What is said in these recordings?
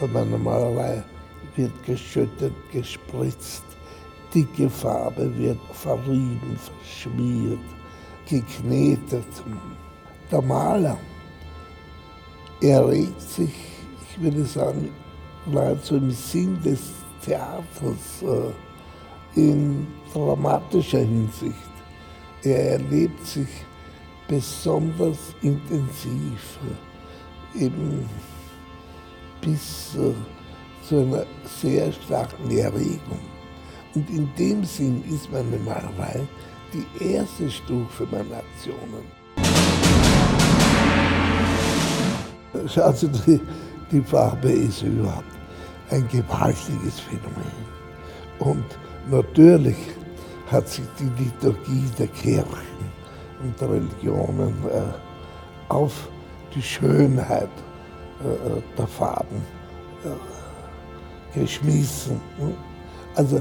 Bei meiner Malerei wird geschüttet, gespritzt, dicke Farbe wird verrieben, verschmiert, geknetet. Der Maler erregt sich, ich würde sagen, nahezu im Sinn des Theaters äh, in dramatischer Hinsicht. Er erlebt sich besonders intensiv, äh, eben bis äh, zu einer sehr starken Erregung. Und in dem Sinn ist meine Malerei die erste Stufe meiner Aktionen. Schauen Sie, die, die Farbe ist überhaupt ein gewaltiges Phänomen. Und natürlich hat sich die Liturgie der Kirchen und der Religionen äh, auf die Schönheit der Farben äh, geschmissen. Also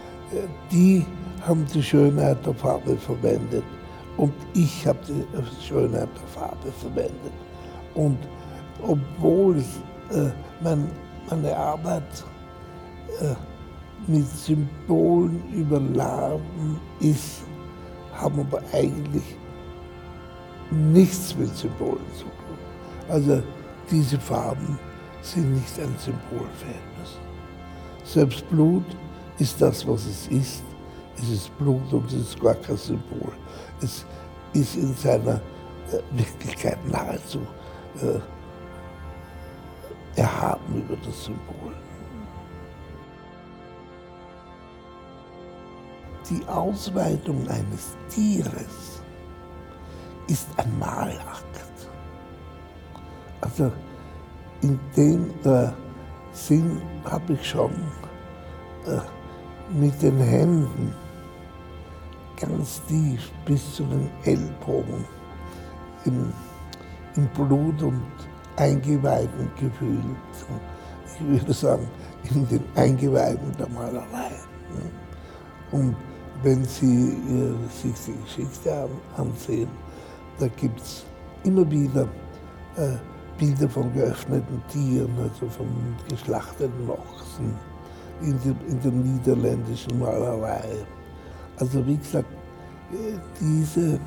die haben die Schönheit der Farbe verwendet und ich habe die Schönheit der Farbe verwendet. Und obwohl äh, mein, meine Arbeit äh, mit Symbolen überladen ist, haben aber eigentlich nichts mit Symbolen zu tun. Also diese Farben sind nicht ein Symbol für etwas. Selbst Blut ist das, was es ist. Es ist Blut und es ist gar kein Symbol. Es ist in seiner äh, Wirklichkeit nahezu äh, erhaben über das Symbol. Die Ausweitung eines Tieres ist ein Malakt. Also in dem äh, Sinn habe ich schon äh, mit den Händen ganz tief bis zu den Ellbogen im, im Blut und Eingeweiden gefühlt. Ich würde sagen, in den Eingeweiden der Malerei. Und wenn Sie äh, sich die Geschichte ansehen, da gibt es immer wieder äh, Bilder von geöffneten Tieren, also von geschlachteten Ochsen in, der, in der niederländischen Malerei. Also wie gesagt, äh, diese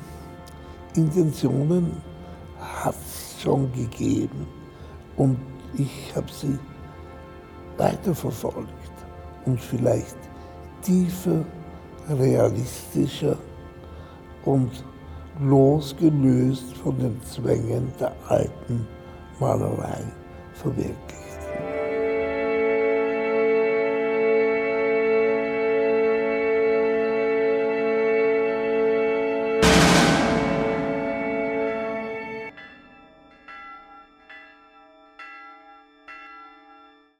Intentionen hat es schon gegeben und ich habe sie weiterverfolgt und vielleicht tiefer, realistischer und losgelöst von den Zwängen der alten Malerei verwirklicht.